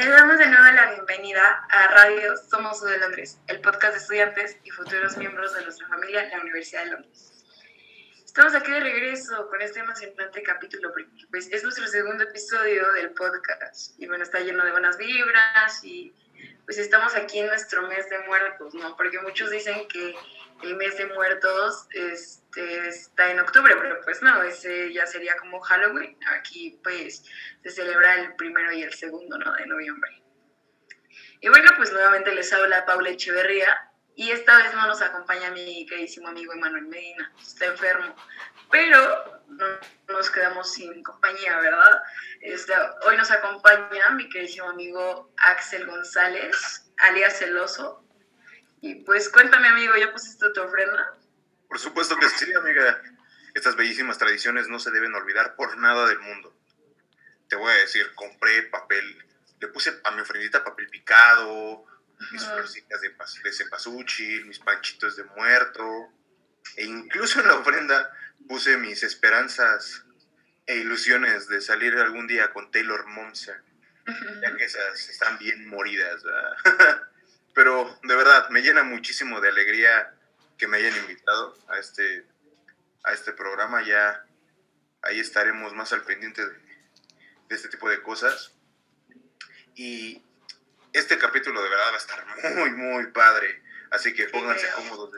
Les damos de nuevo la bienvenida a Radio Somos de Londres, el podcast de estudiantes y futuros miembros de nuestra familia la Universidad de Londres. Estamos aquí de regreso con este emocionante capítulo, porque pues, es nuestro segundo episodio del podcast y bueno, está lleno de buenas vibras y pues estamos aquí en nuestro mes de muertos, ¿no? Porque muchos dicen que el mes de muertos este, está en octubre, pero pues no, ese ya sería como Halloween. Aquí pues se celebra el primero y el segundo, ¿no? De noviembre. Y bueno, pues nuevamente les habla Paula Echeverría y esta vez no nos acompaña mi queridísimo amigo Emanuel Medina, está enfermo, pero no nos quedamos sin compañía, ¿verdad? Este, hoy nos acompaña mi queridísimo amigo Axel González, alias Celoso, y pues cuéntame, amigo, ¿ya pusiste tu ofrenda? Por supuesto que sí, amiga. Estas bellísimas tradiciones no se deben olvidar por nada del mundo. Te voy a decir, compré papel, le puse a mi ofrendita papel picado, mis florcitas de, de cempasúchil, mis panchitos de muerto, e incluso en la ofrenda puse mis esperanzas e ilusiones de salir algún día con Taylor Momsen, ya que esas están bien moridas. Pero de verdad, me llena muchísimo de alegría que me hayan invitado a este, a este programa. Ya ahí estaremos más al pendiente de, este tipo de cosas. Y este capítulo de verdad va a estar muy, muy padre. Así que pónganse cómodos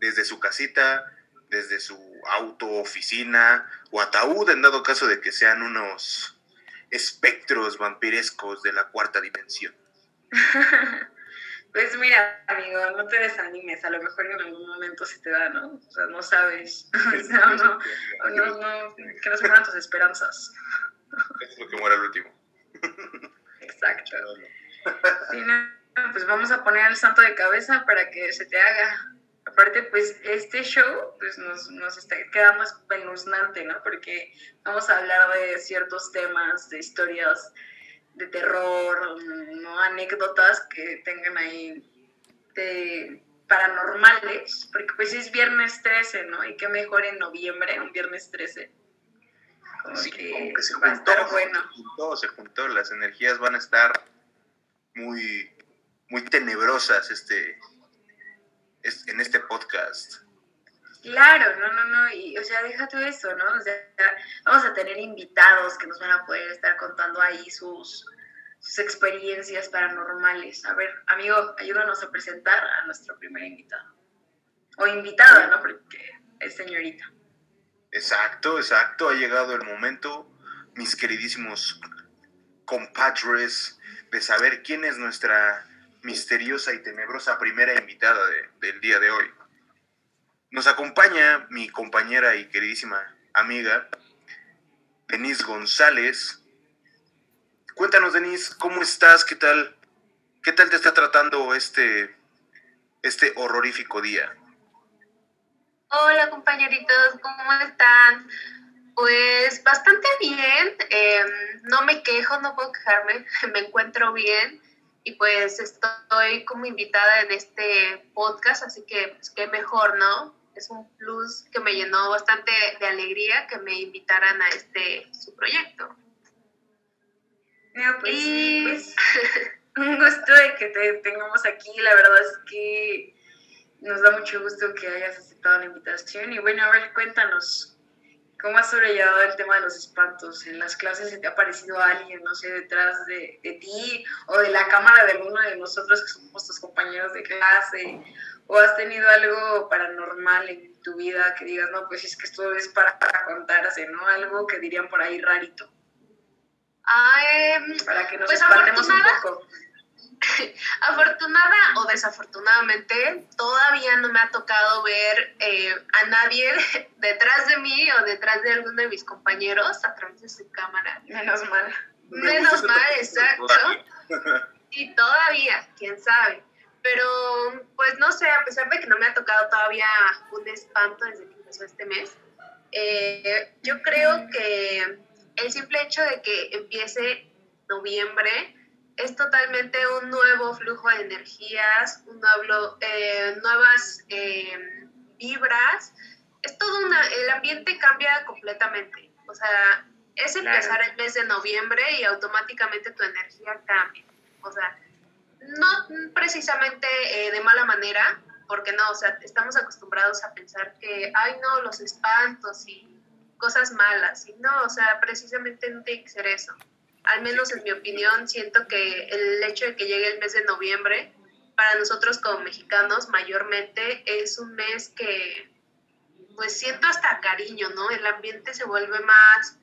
desde, su casita, desde su auto, oficina o ataúd, en dado caso de que sean unos espectros vampirescos de la cuarta dimensión. Pues mira, amigo, no te desanimes, a lo mejor en algún momento se te da, ¿no? O sea, no sabes. o sea, no, no, no, que no se mueran tus esperanzas. Es lo que muera el último. Exacto. Sí, no, pues vamos a poner al santo de cabeza para que se te haga. Aparte, pues este show pues nos, nos está quedando espeluznante, ¿no? Porque vamos a hablar de ciertos temas, de historias de terror, ¿no? anécdotas que tengan ahí de paranormales, porque pues es viernes 13, ¿no? Y qué mejor en noviembre, un viernes 13. Como sí, que, como que se juntó, bueno. se juntó, se juntó, las energías van a estar muy, muy tenebrosas este, en este podcast. Claro, no, no, no, y o sea, deja todo eso, ¿no? O sea, vamos a tener invitados que nos van a poder estar contando ahí sus, experiencias paranormales. A ver, amigo, ayúdanos a presentar a nuestro primer invitado. O invitada, ¿no? Porque es señorita. Exacto, exacto, ha llegado el momento, mis queridísimos compadres, de saber quién es nuestra misteriosa y tenebrosa primera invitada del día de hoy. Nos acompaña mi compañera y queridísima amiga, Denise González. Cuéntanos, Denise, ¿cómo estás? ¿Qué tal? ¿Qué tal te está tratando este, este horrorífico día? Hola, compañeritos, ¿cómo están? Pues bastante bien, em, no me quejo, no puedo quejarme, me encuentro bien y pues estoy como invitada en este podcast, así que pues, qué mejor, ¿no? Es un plus que me llenó bastante de alegría que me invitaran a este su proyecto. pues, y... pues un gusto de que te tengamos aquí, la verdad es que nos da mucho gusto que hayas aceptado la invitación y bueno, a ver, cuéntanos, ¿Cómo has sobrellevado el tema de los espantos? ¿En las clases se te ha aparecido alguien, no sé, detrás de, de, ti o de la cámara de alguno de nosotros que somos tus compañeros de clase? ¿O has tenido algo paranormal en tu vida que digas, no, pues es que esto es para, contarse, ¿no? Algo que dirían por ahí rarito. Ah, em, para que nos pues espantemos un poco. Afortunada o desafortunadamente, todavía no me ha tocado ver eh, a nadie detrás de mí o detrás de alguno de mis compañeros a través de su cámara. Menos mal. Menos mal, exacto. Y todavía, quién sabe. Pero, pues no sé, a pesar de que no me ha tocado todavía un espanto desde que empezó este mes, eh, yo creo que el simple hecho de que empiece noviembre es totalmente un nuevo flujo de energías, un nuevo, eh, nuevas eh, vibras. Es todo una, el ambiente cambia completamente. O sea, es empezar el mes de noviembre y automáticamente tu energía cambia. o sea, no precisamente eh, de mala manera, porque no, o sea, estamos acostumbrados a pensar que, ay, no, los espantos y cosas malas, y no, o sea, precisamente no tiene que ser eso. Al menos en mi opinión, siento que el hecho de que llegue el mes de noviembre, para nosotros como mexicanos mayormente es un mes que pues siento hasta cariño, ¿no? El ambiente se vuelve más,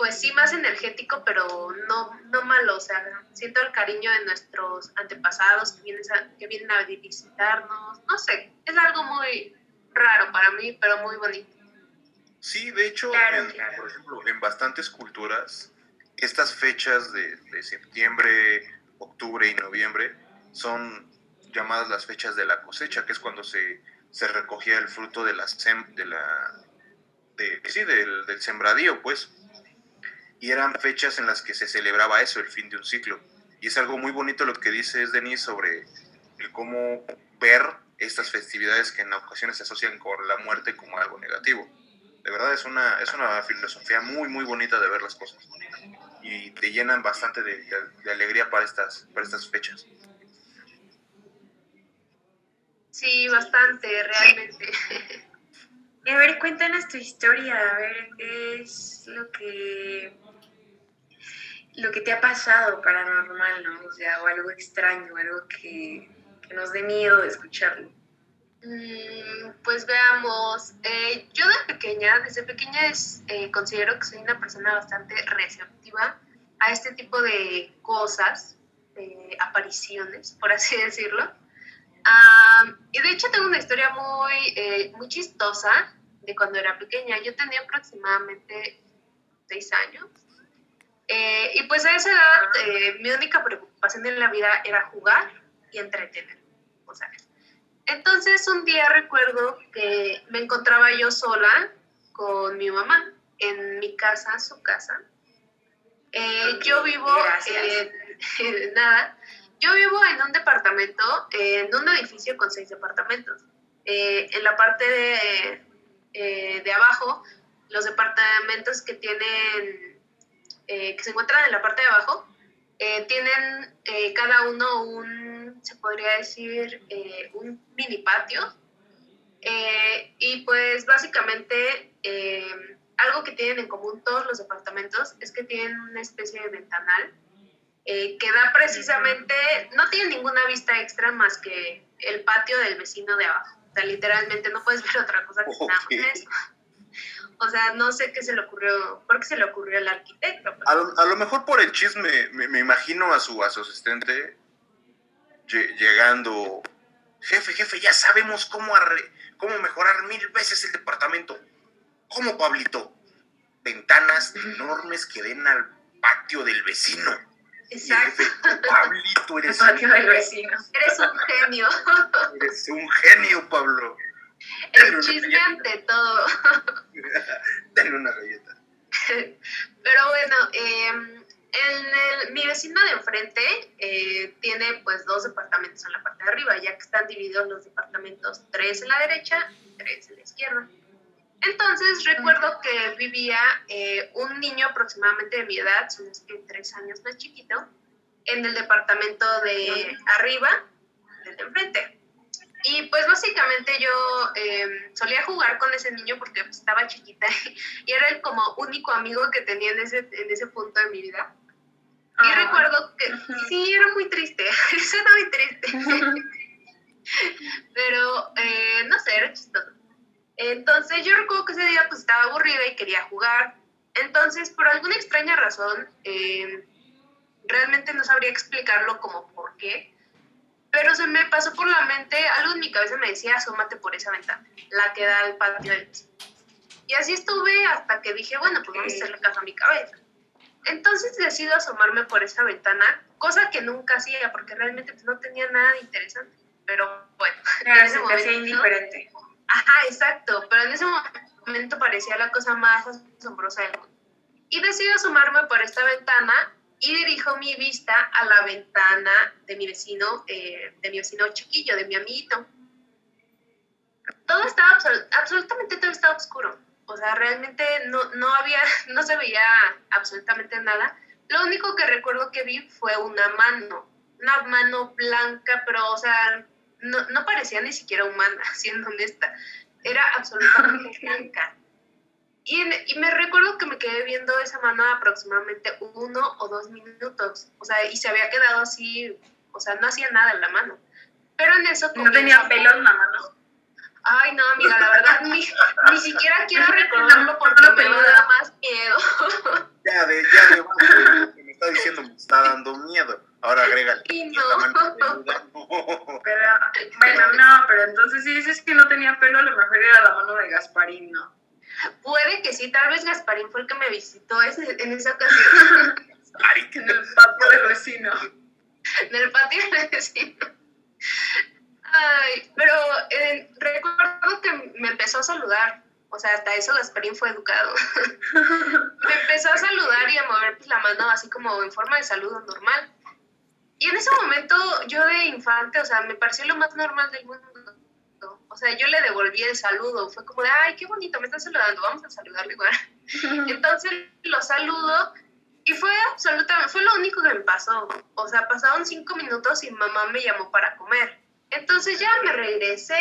pues sí, más energético, pero no, no malo, o sea, siento el cariño de nuestros antepasados que vienen, a, que vienen a visitarnos, no sé, es algo muy raro para mí, pero muy bonito. Sí, de hecho, por ejemplo, en bastantes culturas, estas fechas de, de septiembre, octubre y noviembre son llamadas las fechas de la cosecha, que es cuando se se recogía el fruto de la, de la de, sí, del, del sembradío, pues. Y eran fechas en las que se celebraba eso, el fin de un ciclo. Y es algo muy bonito lo que dice Denis sobre cómo ver estas festividades que en ocasiones se asocian con la muerte como algo negativo. De verdad es una, es una filosofía muy, muy bonita de ver las cosas. Y te llenan bastante de, de alegría para estas, para estas fechas. Sí, bastante, realmente. Y a ver, cuéntanos tu historia, a ver qué es lo que lo que te ha pasado paranormal, ¿no? O sea, o algo extraño, algo que, nos dé miedo de escucharlo. Mm, pues veamos, eh, yo de pequeña, desde pequeña es, eh, considero que soy una persona bastante receptiva a este tipo de cosas, apariciones, por así decirlo y de hecho tengo una historia muy, eh, muy chistosa de cuando era pequeña. Yo tenía aproximadamente seis años. Eh, y pues a esa edad eh, mi única preocupación en la vida era jugar y entretener. O sea, entonces un día recuerdo que me encontraba yo sola con mi mamá en mi casa, su casa. yo vivo, nada, yo vivo en un departamento, en un edificio con seis departamentos. Eh, en la parte de, eh, de, abajo, los departamentos que tienen, eh, que se encuentran en la parte de abajo, tienen cada uno un, se podría decir, un mini patio. y pues básicamente algo que tienen en común todos los departamentos es que tienen una especie de ventanal eh, que da precisamente, no tiene ninguna vista extra más que el patio del vecino de abajo. O sea, literalmente no puedes ver otra cosa que nada más eso. O sea, no sé qué se le ocurrió, por qué se le ocurrió al arquitecto. A lo, mejor por el chisme, me, imagino a su, a su asistente llegando, jefe, jefe, ya sabemos cómo, cómo mejorar mil veces el departamento. ¿Cómo, Pablito? Ventanas enormes que den al patio del vecino. Exacto. Pablito, eres un, vecino. Eres un genio. Eres un genio, Pablo. El chisme ante todo. Dale una galleta. Pero bueno, em, el, mi vecino de enfrente eh, tiene pues dos departamentos en la parte de arriba, ya que están divididos los departamentos, tres en la derecha y tres en la izquierda. Entonces recuerdo que vivía eh, un niño aproximadamente de mi edad, si no es que tres años más chiquito, en el departamento de arriba, desde enfrente. Y pues básicamente yo em, solía jugar con ese niño porque pues, estaba chiquita y era el como único amigo que tenía en ese, en ese punto de mi vida. Y ah. recuerdo que sí, era muy triste, eso era muy triste. Pero eh, no sé, era chistoso. Entonces yo recuerdo que ese día pues estaba aburrida y quería jugar. Entonces, por alguna extraña razón, eh, realmente no sabría explicarlo como por qué, pero se me pasó por la mente, algo en mi cabeza me decía, asómate por esa ventana, la que da al patio del Y así estuve hasta que dije, bueno, pues vamos a hacerle caso a mi cabeza. Entonces decido asomarme por esa ventana, cosa que nunca hacía porque realmente no tenía nada interesante. Pero bueno, claro, se momento, indiferente. Ajá, exacto, pero en ese momento parecía la cosa más asombrosa del mundo. Y decido asomarme por esta ventana y dirijo mi vista a la ventana de mi vecino, eh, de mi vecino chiquillo, de mi amiguito. Todo estaba, absolutamente todo estaba oscuro. O sea, realmente no, no había, no se veía absolutamente nada, Lo único que recuerdo que vi fue una mano, una mano blanca, pero, o sea, no, no parecía ni siquiera humana, siendo honesta. Era absolutamente blanca. Y, y, me recuerdo que me quedé viendo esa mano aproximadamente uno o dos minutos. O sea, y se había quedado así, o sea, no hacía nada en la mano. Pero en eso... ¿No tenía pelo en la mano? Ay, no, amiga, la verdad, ni, ni siquiera quiero recordarlo porque me da más miedo. Ya, de, ya, de, lo que me está diciendo me está dando miedo. Ahora agrega Y no. Pero, bueno, no, pero entonces si dices que no tenía pelo, a lo mejor era la mano de Gasparín, ¿no? Puede que sí, tal vez Gasparín fue el que me visitó ese, en esa ocasión. Ay, En el patio del vecino. en el patio del vecino. Ay, pero eh, recuerdo que me empezó a saludar. O sea, hasta eso Gasparín fue educado. me empezó a saludar y a mover pues, la mano así como en forma de saludo normal. Y en ese momento yo de infante, o sea, me pareció lo más normal del mundo. O sea, yo le devolví el saludo. Fue como de, ay, qué bonito, me están saludando, vamos a saludarle igual. Entonces lo saludo y fue absolutamente, fue lo único que me pasó. O sea, pasaron cinco minutos y mamá me llamó para comer. Entonces ya me regresé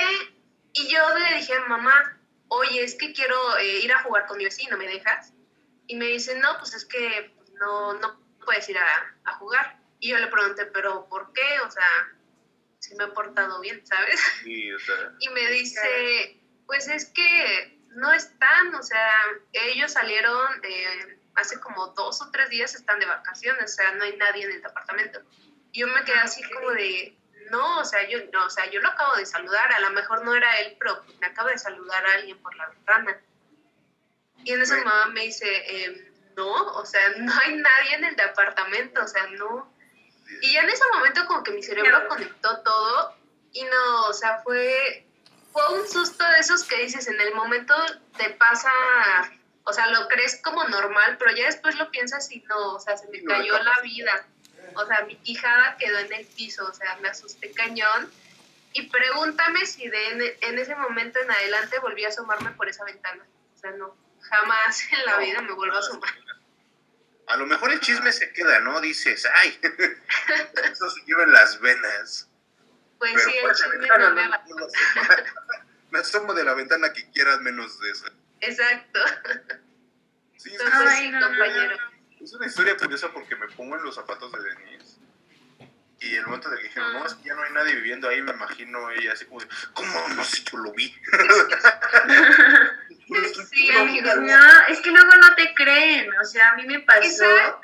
y yo le dije a mamá, oye, es que quiero eh, ir a jugar con mi vecino, ¿me dejas? Y me dice, no, pues es que no, no puedes ir a, a jugar. Y yo le pregunté, pero ¿por qué? O sea, si me he portado bien, ¿sabes? Sí, o sea, Y me dice, pues es que no están, o sea, ellos salieron eh, hace como dos o tres días, están de vacaciones, o sea, no hay nadie en el departamento. Y yo me quedé así como de, no, o sea, yo no, o sea, yo lo acabo de saludar, a lo mejor no era él, pero me acaba de saludar a alguien por la ventana. Y en ese Bueno. mamá me dice, "Em, no, o sea, no hay nadie en el departamento, o sea, no. Y ya en ese momento como que mi cerebro conectó todo y no, o sea, fue, fue un susto de esos que dices, en el momento te pasa, o sea, lo crees como normal, pero ya después lo piensas y no, o sea, se me cayó la vida. O sea, mi quijada quedó en el piso, o sea, me asusté cañón. Y pregúntame si de en, ese momento en adelante volví a asomarme por esa ventana. O sea, no, jamás en la vida me vuelvo a asomar. A lo mejor el chisme se queda, ¿no? Dices, ay, eso se lleva en las venas. Pues Pero sí, el chisme no me no. Me asomo de la ventana que quieras menos de eso. Exacto. Sí, es, Entonces, Ay, no, compañero. es una historia curiosa porque me pongo en los zapatos de Denise. Y el momento de que dijeron, no, es que ya no hay nadie viviendo ahí, me imagino ella así como, ¿cómo no sé, yo lo vi? Sí, No, amigos. No, es que luego no te creen, o sea, a mí me pasó Exacto.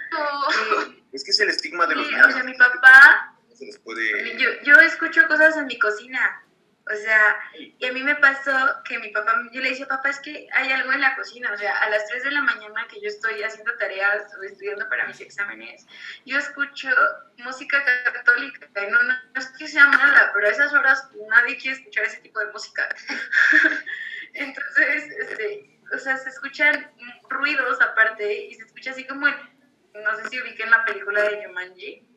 que, Es que es el estigma de los sí, niños. o sea, mi papá se les puede... Yo, yo escucho cosas en mi cocina. O sea, y a mí me pasó que mi papá, yo le decía, papá, es que hay algo en la cocina. O sea, a las 3 de la mañana que yo estoy haciendo tareas o estudiando para mis exámenes, yo escucho música católica. No, no, no es que sea mala, pero a esas horas nadie quiere escuchar ese tipo de música. Entonces, este, o sea, se escuchan ruidos aparte y se escucha así como en, no sé si ubiquen la película de Jumanji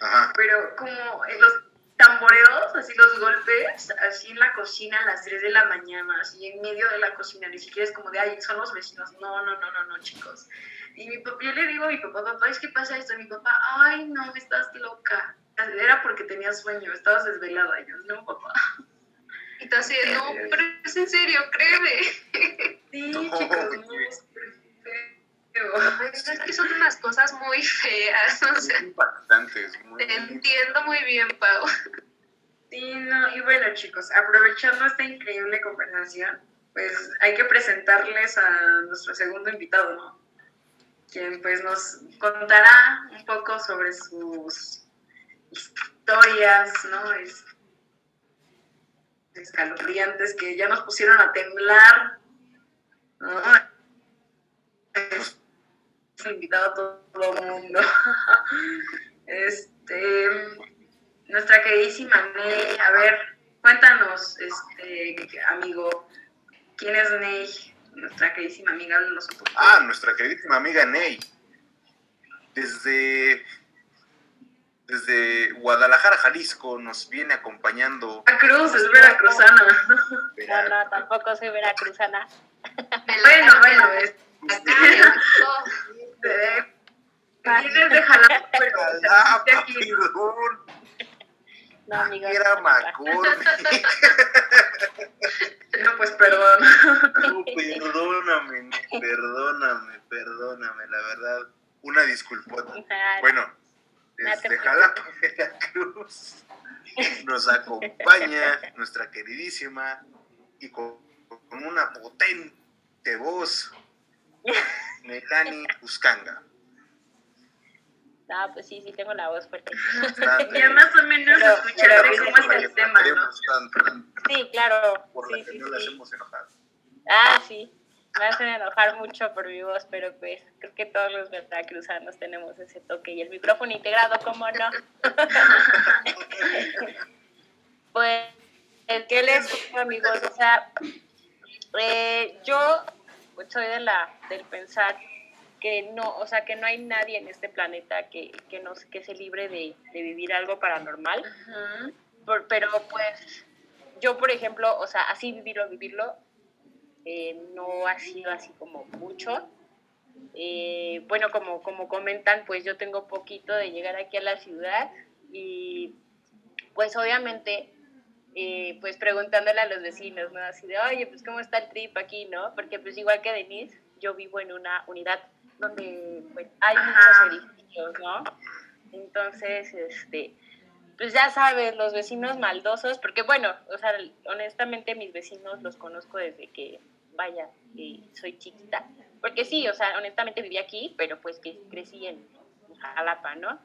Ajá. pero como en los tamboreos, así los golpes, así en la cocina a las 3 de la mañana, así en medio de la cocina, ni siquiera es como de, ay, son los vecinos, no, no, no, no, no, chicos. Y mi papá, yo le digo a mi papá, papá, es que pasa esto, y mi papá, ay, no, estás loca. Era porque tenía sueño, estabas desvelada, yo, no, papá. Y tú así de, no, pero es en serio, créeme. Sí, chicos, es feo. Ay, Es que son unas cosas muy feas, o sea, Muy impactantes. Muy, te entiendo muy bien, Pau. Sí, no, y bueno chicos, aprovechando esta increíble conversación, pues hay que presentarles a nuestro segundo invitado, ¿no? Quien pues nos contará un poco sobre sus historias, ¿no? Escalofriantes que ya nos pusieron a temblar, ¿no? Invitado a todo el mundo. Este, nuestra queridísima Ney, a ver, cuéntanos, este, amigo, ¿quién es Ney? Nuestra queridísima amiga, háblanos un poco. Ah, nuestra queridísima amiga Ney. Desde, desde Guadalajara, Jalisco, nos viene acompañando. Veracruz, es veracruzana. No, no, tampoco soy veracruzana. Bueno, bueno, es, me gustó. de- Para Vienes de Jalapa, pero aquí. perdón. No, amigo. Era no, papá. McCormick. No, pues perdón. No, perdóname, perdóname, perdóname, la verdad. Una disculpota. Bueno, desde Jalapa, Veracruz, nos acompaña nuestra queridísima y con, con una potente voz, Melanie Uscanga. No, pues sí, sí tengo la voz fuerte. Ya más o menos Pero- escuchaste pero- cómo es el tema, ¿no? Sí, claro. por Sí, la que sí, no la sí. hacemos enojar. Ah, sí. Me hacen enojar mucho por mi voz, pero pues creo que todos los veracruzanos tenemos ese toque y el micrófono integrado, ¿cómo no? pues, ¿qué les digo, amigos? O sea, eh, yo soy de la, del pensar que no, o sea, que no hay nadie en este planeta que, que, nos, que se libre de, de vivir algo paranormal. Por- pero pues yo, por ejemplo, o sea, así vivirlo, vivirlo, eh, no ha sido así como mucho. Eh, bueno, como, como comentan, pues yo tengo poquito de llegar aquí a la ciudad y pues obviamente, eh, pues preguntándole a los vecinos, ¿no? Así de, oye, pues cómo está el trip aquí, ¿no? Porque pues igual que Denise, yo vivo en una unidad donde pues hay Ajá. muchos edificios, ¿no? Entonces, este, pues ya sabes, los vecinos maldosos, porque bueno, o sea, honestamente mis vecinos los conozco desde que, vaya, eh, soy chiquita, porque sí, o sea, honestamente viví aquí, pero pues que crecí en Jalapa, ¿no?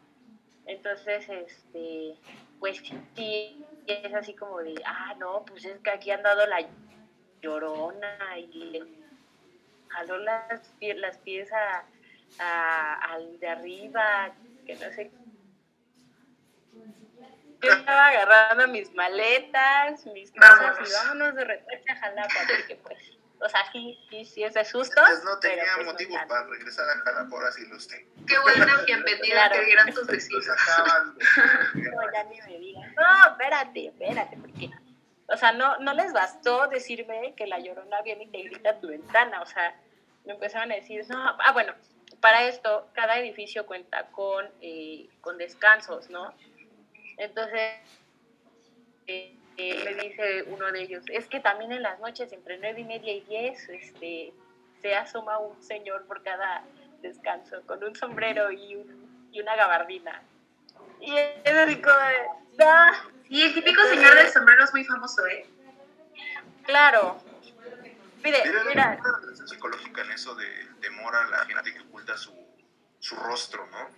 Entonces, este, pues sí, es así como de, ah, no, pues es que aquí han dado la llorona y le jaló las, pie- las pies a- a- al de arriba, que no sé yo estaba agarrando mis maletas, mis cosas Vámonos. y vámonos de repente a Jalapa, porque pues, o sea, sí, sí, sí es de susto. Antes no pero, tenía pues, no tanto. para regresar a Jalapa, ahora sí los tengo. Qué buena bienvenida Claro. que dieran tus vecinos. acaban de... No, ya ni me digas. No, espérate, espérate, porque, o sea, no, no les bastó decirme que la llorona viene y te grita a tu ventana, o sea, me empezaron a decir, no, ah, bueno, para esto, cada edificio cuenta con, eh, con descansos, ¿no? Entonces, eh, eh, me dice uno de ellos, es que también en las noches, entre nueve y media y diez, este, se asoma un señor por cada descanso, con un sombrero y, un- y una gabardina. Y es así como de, "Ah, Y el típico señor del sombrero es muy famoso, ¿eh? claro. Mire, mira, una relación psicológica en eso de temor a la gente que oculta su, su rostro, ¿no?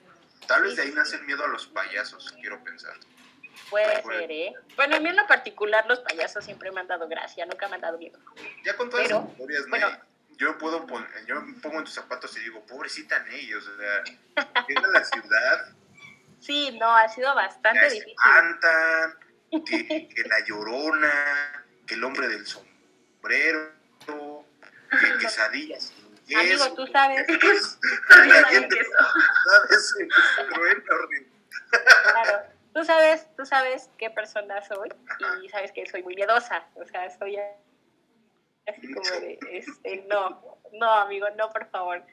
Tal vez de ahí nace el miedo a los payasos, quiero pensar. Puede Puede. ser, ¿eh? Bueno, a mí en lo particular los payasos siempre me han dado gracia, nunca me han dado miedo. Ya con todas Pero, las historias, bueno. Ney, yo puedo pon- yo me pongo en tus zapatos y digo, pobrecita Ney, o sea, llega a la ciudad, Sí, no, ha sido bastante difícil. espantan, que, que la llorona, que el hombre del sombrero, que quesadillas. Amigo, tú sabes, queso. ¿Sabes? Es cruel, horrible. claro, tú sabes, tú sabes qué persona soy y sabes que soy muy miedosa, o sea, soy así como de, este, no, no, amigo, no, por favor.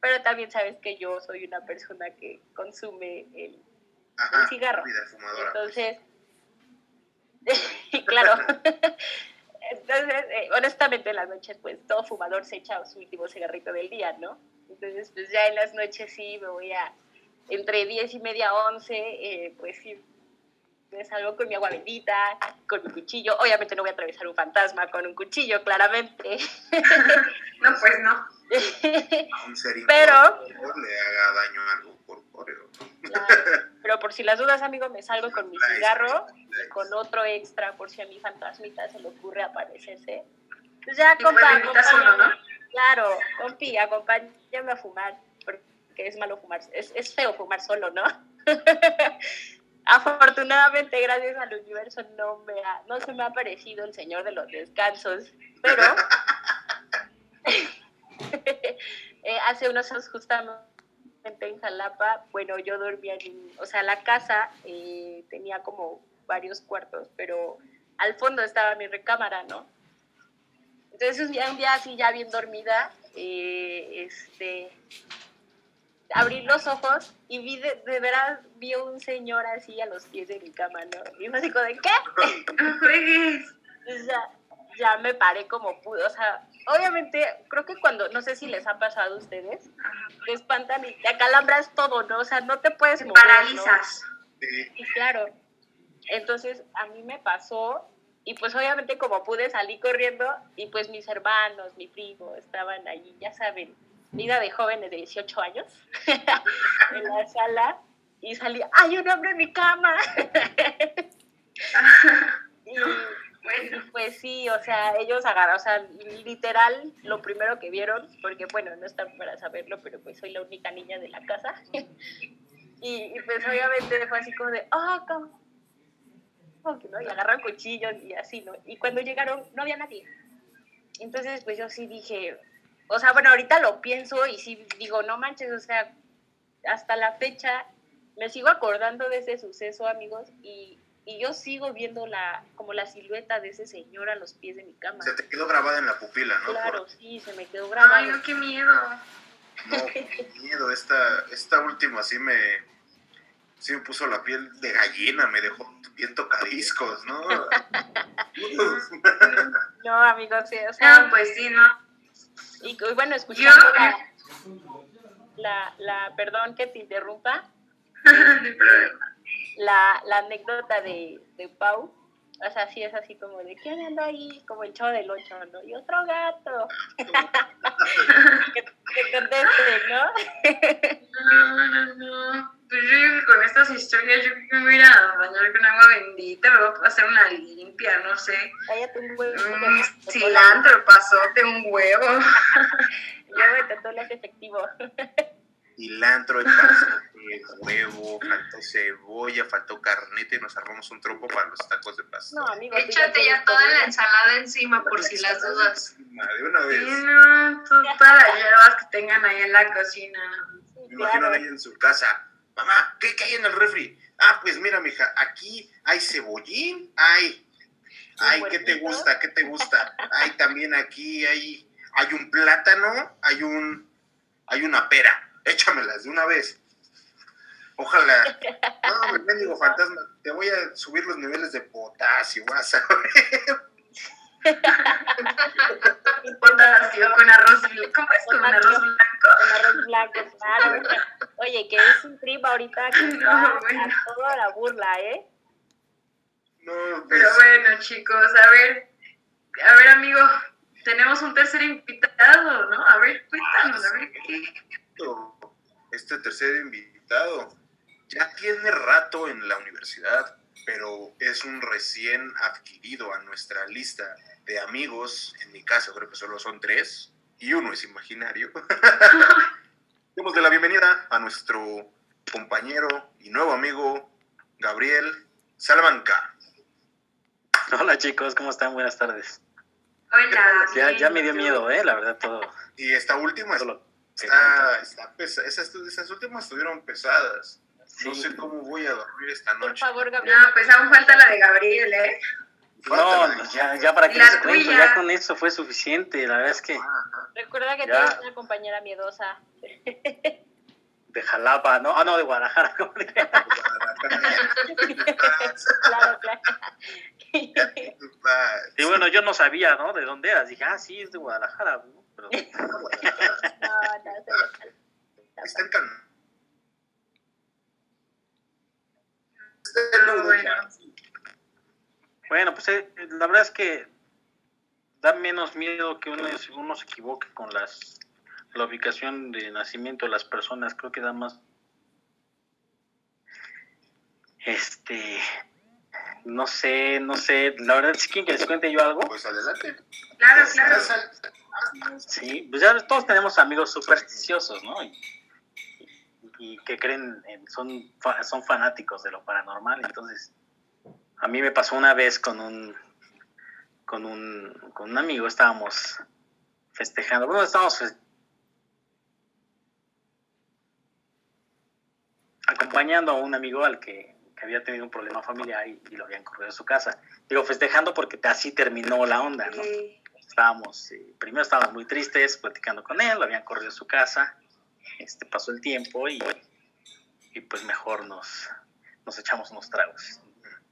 Pero también sabes que yo soy una persona que consume el Ajá, Un cigarro. fumadora. Entonces, claro. Entonces, eh, honestamente, en las noches, pues todo fumador se echa su último cigarrito del día, ¿no? Entonces, pues ya en las noches sí me voy a, entre 10 y media, 11, eh, pues sí, me salgo con mi agua bendita, con mi cuchillo. Obviamente no voy a atravesar un fantasma con un cuchillo, claramente. No, pues no. Pero- le haga daño a algo corpóreo. Claro. Pero por si las dudas, amigo, me salgo con mi cigarro. nice. con otro extra por si a mi fantasmita se le ocurre aparecerse. Pues ya, Y compa, pues invitas uno, acompáñame. ¿no? Claro, compi, acompáñame a fumar, porque es malo fumar, es, es feo fumar solo, ¿no? Afortunadamente, gracias al universo, no, me ha- no se me ha aparecido el señor de los descansos, pero eh, hace unos años justamente en Jalapa, bueno, yo dormía en, o sea, la casa eh, tenía como varios cuartos, pero al fondo estaba mi recámara, ¿no? Entonces un día, un día así ya bien dormida, eh, este, abrí los ojos y vi de, de veras, vi un señor así a los pies de mi cama, ¿no? Y me dijo, ¿de qué? Ya, ya me paré como pude, o sea, obviamente, creo que cuando, no sé si les ha pasado a ustedes, te espantan y te acalambras todo, ¿no? O sea, no te puedes Te mover, ¿no? paralizas. Sí. Sí, claro. Entonces, a mí me pasó y pues obviamente como pude salí corriendo y pues mis hermanos, mi primo estaban allí, ya saben, vida de jóvenes de 18 años en la sala y salí, ¡hay un hombre en mi cama! y, Bueno, pues sí, o sea, ellos agarraron, o sea, literal, lo primero que vieron, porque bueno, no están para saberlo, pero pues soy la única niña de la casa. y, y, pues obviamente fue así como de, ¡ah, ¿cómo? ¿Cómo que no? Y agarran cuchillos y así, ¿no? Y cuando llegaron, no había nadie. Entonces, pues yo sí dije, o sea, bueno, ahorita lo pienso y sí digo, no manches, o sea, hasta la fecha me sigo acordando de ese suceso, amigos, y, y yo sigo viendo la, como la silueta de ese señor a los pies de mi cama. Se te quedó grabada en la pupila, ¿no? Claro, sí, se me quedó grabado. ay, no, qué miedo. No, qué miedo. Esta, esta última sí me, sí me puso la piel de gallina, me dejó bien tocadiscos, ¿no? No, amigos, sí, o sea, No, pues sí, no. Y bueno, escuchando la, la, la, perdón que te interrumpa, la, la anécdota de, de Pau, o sea, sí es así como de quién anda ahí, como el chavo del ocho, ¿no? Y otro gato. que, que conteste, ¿no? No, no, no. Pues yo que con estas historias yo creo que me voy a ir a bañar con agua bendita, me voy a hacer una limpia, no sé. Cállate un huevo. Un cilantro, pasote, un huevo. Yo me todo es efectivo. Cilantro, pasote, huevo, faltó cebolla, faltó carneta y nos armamos un tropo para los tacos de pastor. No, amigo. Échate ya toda la ensalada encima por si las dudas. De una Sí, vez. no, todas las hierbas que tengan ahí en la cocina. Me imagino claro. ahí en su casa. Mamá, ¿qué, qué hay en el refri? Ah, pues mira, mija, aquí hay cebollín, hay. Ay, ¿qué te gusta? ¿Qué te gusta? Ay, también aquí hay, hay un plátano, hay un, hay una pera. Échamelas de una vez. Ojalá. No, me bendigo fantasma. Te voy a subir los niveles de potasio, vas a ver. Potasio con arroz blanco. ¿Cómo es con Con arroz blanco? Con arroz blanco, claro. Oye, que es un trip ahorita que No, va bueno. a toda la burla, ¿eh? No, Pero pues, bueno, chicos, a ver, a ver, amigo, tenemos un tercer invitado, ¿no? A ver, cuéntanos, a ver qué. este tercer invitado ya tiene rato en la universidad, pero es un recién adquirido a nuestra lista de amigos. En mi caso, creo que solo son tres y uno es imaginario. Demos de la bienvenida a nuestro compañero y nuevo amigo Gabriel Salamanca. Hola chicos, ¿cómo están? Buenas tardes. Hola. Ya, ya me dio miedo, ¿eh? La verdad, todo. Y esta última está, está pesa- esas, esas últimas estuvieron pesadas. No sé cómo voy a dormir esta Por noche. favor, Gabriel. No, pues aún falta la de Gabriel, ¿eh? No, ya, ya para la les cuento, ya con eso fue suficiente. La verdad es que Ajá. Recuerda que Ya. tienes una compañera miedosa. de Jalapa, ¿no? Ah, no, de Guadalajara. ¿cómo le- Claro, claro. Y bueno, yo no sabía, ¿no? De dónde eras. Dije, ah, sí, es de Guadalajara. ¿no? Pero, No, no, se le Está en Can- Pero bueno. Bueno, pues eh, la verdad es que da menos miedo que uno, uno se equivoque con las la ubicación de nacimiento de las personas. Creo que da más. Este. No sé, no sé. La verdad, si quieren que les cuente yo algo. Pues adelante. Claro, claro. Sí, pues ya todos tenemos amigos supersticiosos, ¿no? Y, y que creen, en- son, fa- son fanáticos de lo paranormal. Entonces, a mí me pasó una vez con un, con un, con un amigo, estábamos festejando, bueno, estábamos acompañando a un amigo al que, que había tenido un problema familiar y, y lo habían corrido de su casa. Digo, festejando porque así terminó la onda, ¿no? Sí. estábamos, eh, primero estábamos muy tristes platicando con él, lo habían corrido a su casa este, pasó el tiempo y, y pues mejor nos, nos echamos unos tragos.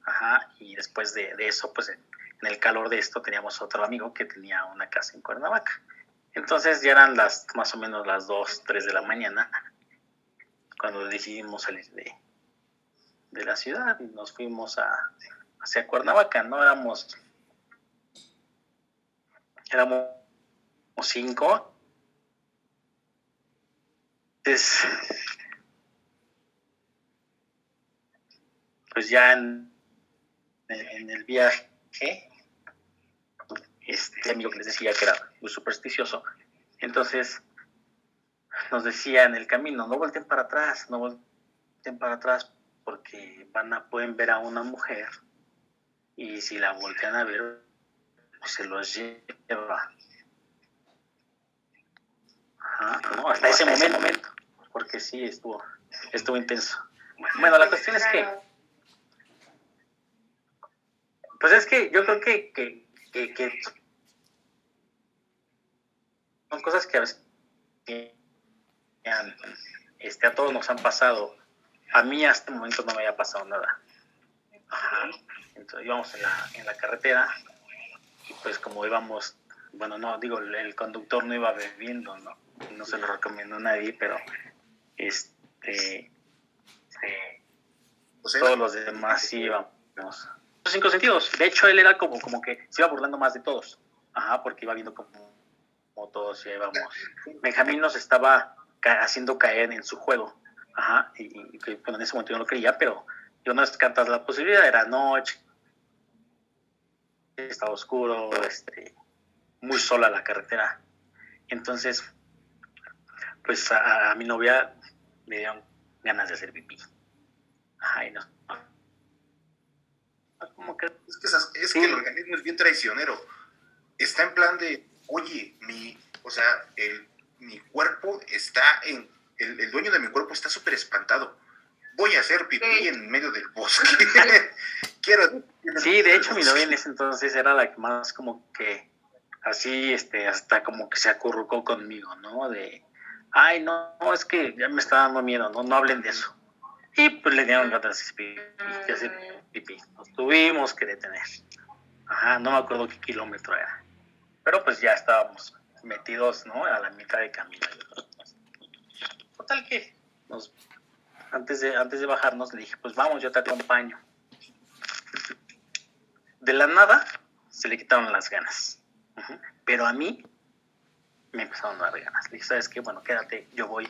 Ajá, y después de, de eso, pues en el calor de esto teníamos otro amigo que tenía una casa en Cuernavaca. Entonces ya eran las más o menos las 2, 3 de la mañana cuando decidimos salir de, de la ciudad y nos fuimos a, hacia Cuernavaca, ¿no? Éramos, éramos cinco. Entonces, pues ya en, en el viaje, este amigo que les decía que era muy supersticioso, entonces nos decía en el camino, no volteen para atrás, no volteen para atrás porque van a, pueden ver a una mujer y si la voltean a ver, pues se los lleva. Ajá, hasta ese momento, porque sí estuvo, estuvo intenso. Bueno, la cuestión es que, pues es que yo creo que, que, que, son cosas que a veces este, a todos nos han pasado. A mí hasta el momento no me había pasado nada. Ajá. Entonces íbamos en la, en la carretera y pues como íbamos, bueno, no, digo, el, conductor no iba bebiendo, ¿no? No se lo recomiendo a nadie, pero este, todos los demás sí íbamos. Cinco sentidos. De hecho, él era como, como que se iba burlando más de todos. Ajá, porque iba viendo como, como todos íbamos. Benjamín nos estaba haciendo caer en su juego. Ajá, y, bueno, en ese momento yo no lo creía, pero yo no descartas la posibilidad, era noche, estaba oscuro, este, muy sola la carretera. Entonces, pues a, mi novia me dieron ganas de hacer pipí. Ay, no. Como que... Es, que, es que el organismo es bien traicionero. Está en plan de, oye, mi, o sea, el, mi cuerpo está en, el, el dueño de mi cuerpo está súper espantado voy a hacer pipí en medio del bosque. Quiero. Sí, de hecho, mi novia en ese entonces era la que más como que así, este, hasta como que se acurrucó conmigo, ¿no? De, ay, no, es que ya me está dando miedo, no, no hablen de eso. Y pues le dieron ganas de hacer pipí. Nos tuvimos que detener. Ajá, no me acuerdo qué kilómetro era. Pero pues ya estábamos metidos, ¿no? A la mitad de camino. Total que nos antes de, antes de bajarnos, le dije, pues vamos, yo te acompaño. De la nada, se le quitaron las ganas. Pero a mí, me empezaron a dar ganas. Le dije, ¿sabes qué? Bueno, quédate, yo voy.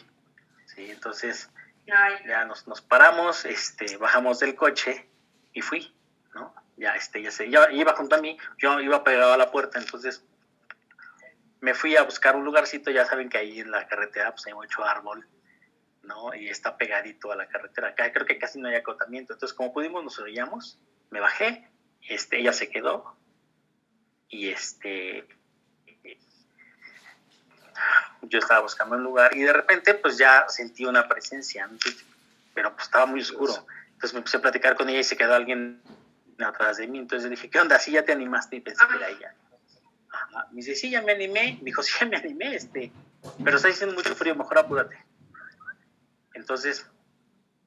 Sí, entonces, ya nos, nos paramos, este, bajamos del coche y fui, ¿no? Ya, este, ya sé, ya iba junto a mí, yo iba pegado a la puerta, entonces me fui a buscar un lugarcito, ya saben que ahí en la carretera pues hay mucho árbol, ¿no? Y está pegadito a la carretera. Acá creo que casi no hay acotamiento. Entonces, como pudimos, nos orillamos, me bajé, este, ella se quedó y este yo estaba buscando un lugar y de repente pues ya sentí una presencia, pero pues estaba muy oscuro. Entonces me puse a platicar con ella y se quedó alguien atrás de mí. Entonces dije, ¿qué onda? ¿Sí ya te animaste? Y pensé que era ella. Me dice, sí, ya me animé. Me dijo, sí, ya me animé, este, pero está diciendo mucho frío, mejor apúrate. Entonces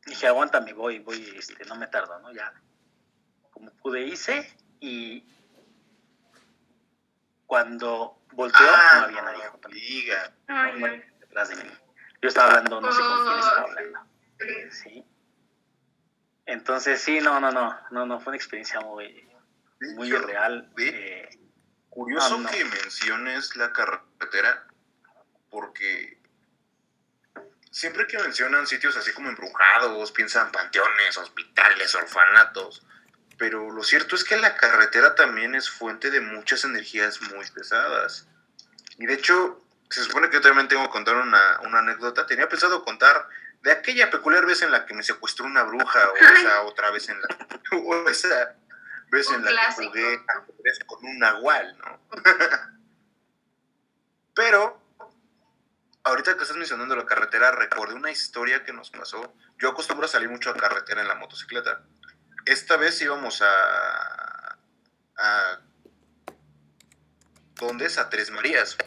dije, aguántame, voy, voy, este, no me tardo, ¿no? Ya, como pude, hice y cuando volteó ah, no había nadie detrás de mí. Yo estaba hablando, no sé con quién estaba hablando. Sí. Entonces, sí, no, no, no, no, no, fue una experiencia muy, muy real. Eh, curioso que menciones la carretera, porque siempre que mencionan sitios así como embrujados, piensan panteones, hospitales, orfanatos. Pero lo cierto es que la carretera también es fuente de muchas energías muy pesadas. Y de hecho, se supone que yo también tengo que contar una, anécdota. Tenía pensado contar de aquella peculiar vez en la que me secuestró una bruja, o esa otra vez en la, o esa vez en la que jugué con un nahual, ¿no? Pero ahorita que estás mencionando la carretera, recordé una historia que nos pasó. Yo acostumbro a salir mucho a carretera en la motocicleta. Esta vez íbamos a. a ¿Dónde es? A Tres Marías.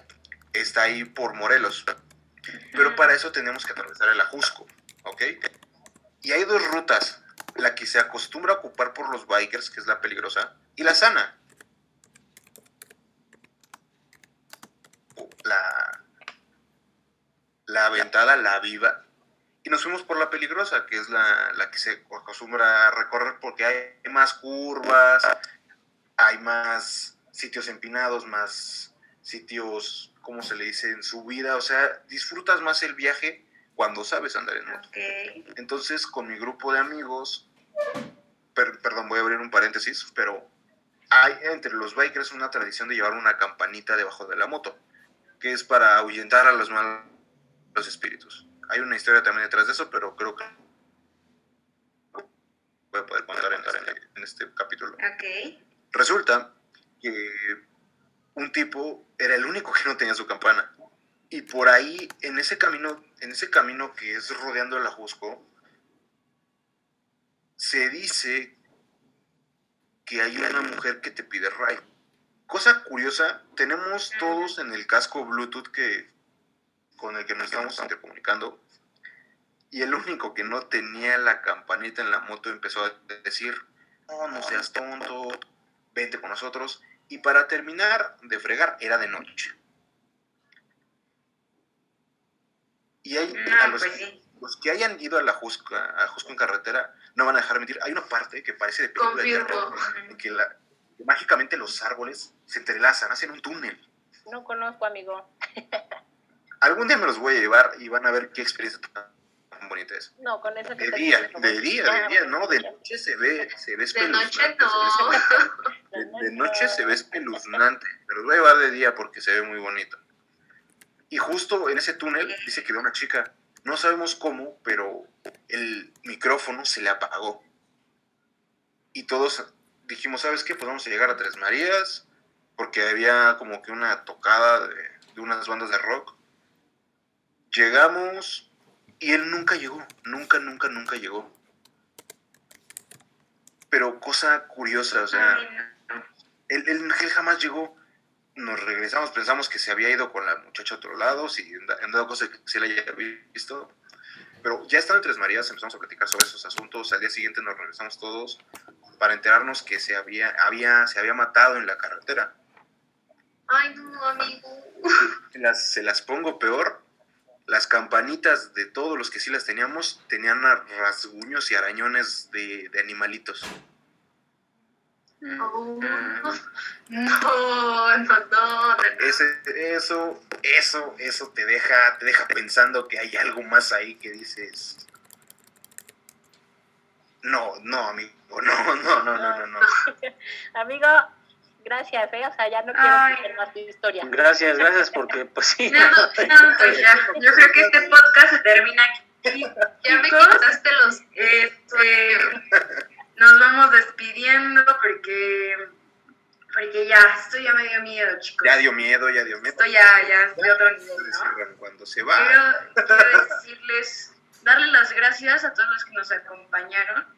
Está ahí por Morelos. Pero para eso tenemos que atravesar el Ajusco, ¿ok? Y hay dos rutas, la que se acostumbra a ocupar por los bikers, que es la peligrosa, y la sana. La, la aventada, la viva, y nos fuimos por la peligrosa, que es la, la que se acostumbra a recorrer porque hay más curvas, hay más sitios empinados, más sitios, ¿cómo se le dice? En subida, o sea, disfrutas más el viaje cuando sabes andar en moto. Entonces, con mi grupo de amigos, per- perdón, voy a abrir un paréntesis, pero hay entre los bikers una tradición de llevar una campanita debajo de la moto, que es para ahuyentar a los malos espíritus. Hay una historia también detrás de eso, pero creo que voy a poder contar en, en- en este capítulo. Ok. Resulta que un tipo era el único que no tenía su campana. Y por ahí, en ese camino, en ese camino que es rodeando el Ajusco, se dice que hay una mujer que te pide ride. Cosa curiosa, tenemos todos en el casco Bluetooth que con el que nos estamos intercomunicando. Y el único que no tenía la campanita en la moto empezó a decir, no, no seas tonto, vente con nosotros. Y para terminar de fregar, era de noche. Y hay, a No, los, pues sí. los que hayan ido a la Jusco, a Jusco en carretera, no van a dejar de mentir. Hay una parte que parece de película de terror, en que, la- que mágicamente los árboles se entrelazan, hacen un túnel. No conozco, amigo. Algún día me los voy a llevar y van a ver qué experiencia tan bonita es. No, con eso que De día, de día, de día, no, de noche se ve, se ve De noche espeluznante, se ve no. De, de noche se ve espeluznante, pero voy a llevar de día porque se ve muy bonito. Y justo en ese túnel dice que ve una chica, no sabemos cómo, pero el micrófono se le apagó. Y todos dijimos, ¿sabes qué? Pues vamos a llegar a Tres Marías, porque había como que una tocada de, de unas bandas de rock. Llegamos y él nunca llegó, nunca, nunca, nunca llegó. Pero cosa curiosa, o sea... Él, él- él jamás llegó. Nos regresamos, pensamos que se había ido con la muchacha a otro lado, si en dado cosa que se la haya visto. Pero ya estando en Tres Marías empezamos a platicar sobre esos asuntos. Al día siguiente nos regresamos todos para enterarnos que se había, había, se había matado en la carretera. Ay, no, amigo. Las, se las pongo peor. Las campanitas de todos los que sí las teníamos tenían rasguños y arañones de, de animalitos. No, no, no, no. Ese, eso, eso, eso te deja, te deja pensando que hay algo más ahí que dices. No, no, amigo, no, no, no, no, no, no. Amigo, gracias, ¿eh? O sea, ya no quiero escuchar más tu historia. Gracias, gracias, porque pues sí. No, no, no, pues ya. Yo creo que este podcast se termina aquí. Ya me Chicos, quitaste los. Este, nos vamos despidiendo porque, porque ya, esto ya me dio miedo, chicos. Ya dio miedo, ya dio miedo. Esto ya, ya es de otro nivel, ¿no? Cuando se va, Quiero, quiero decirles, darle las gracias a todos los que nos acompañaron.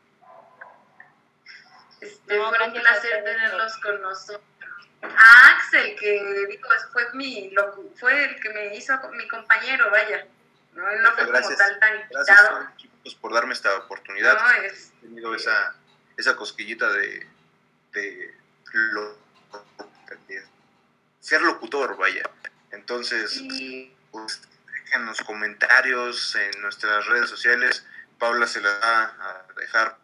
Este, No, fue un placer tenerlos con nosotros. A Axel, que digo, fue mi locu- fue el que me hizo mi compañero, vaya. No, Él no fue como Gracias. tal tan gracias invitado. chicos por darme esta oportunidad. No, es, He tenido esa, esa cosquillita de, de, lo- de ser locutor, vaya. Entonces, y pues, dejen los comentarios en nuestras redes sociales. Paula se las va a dejar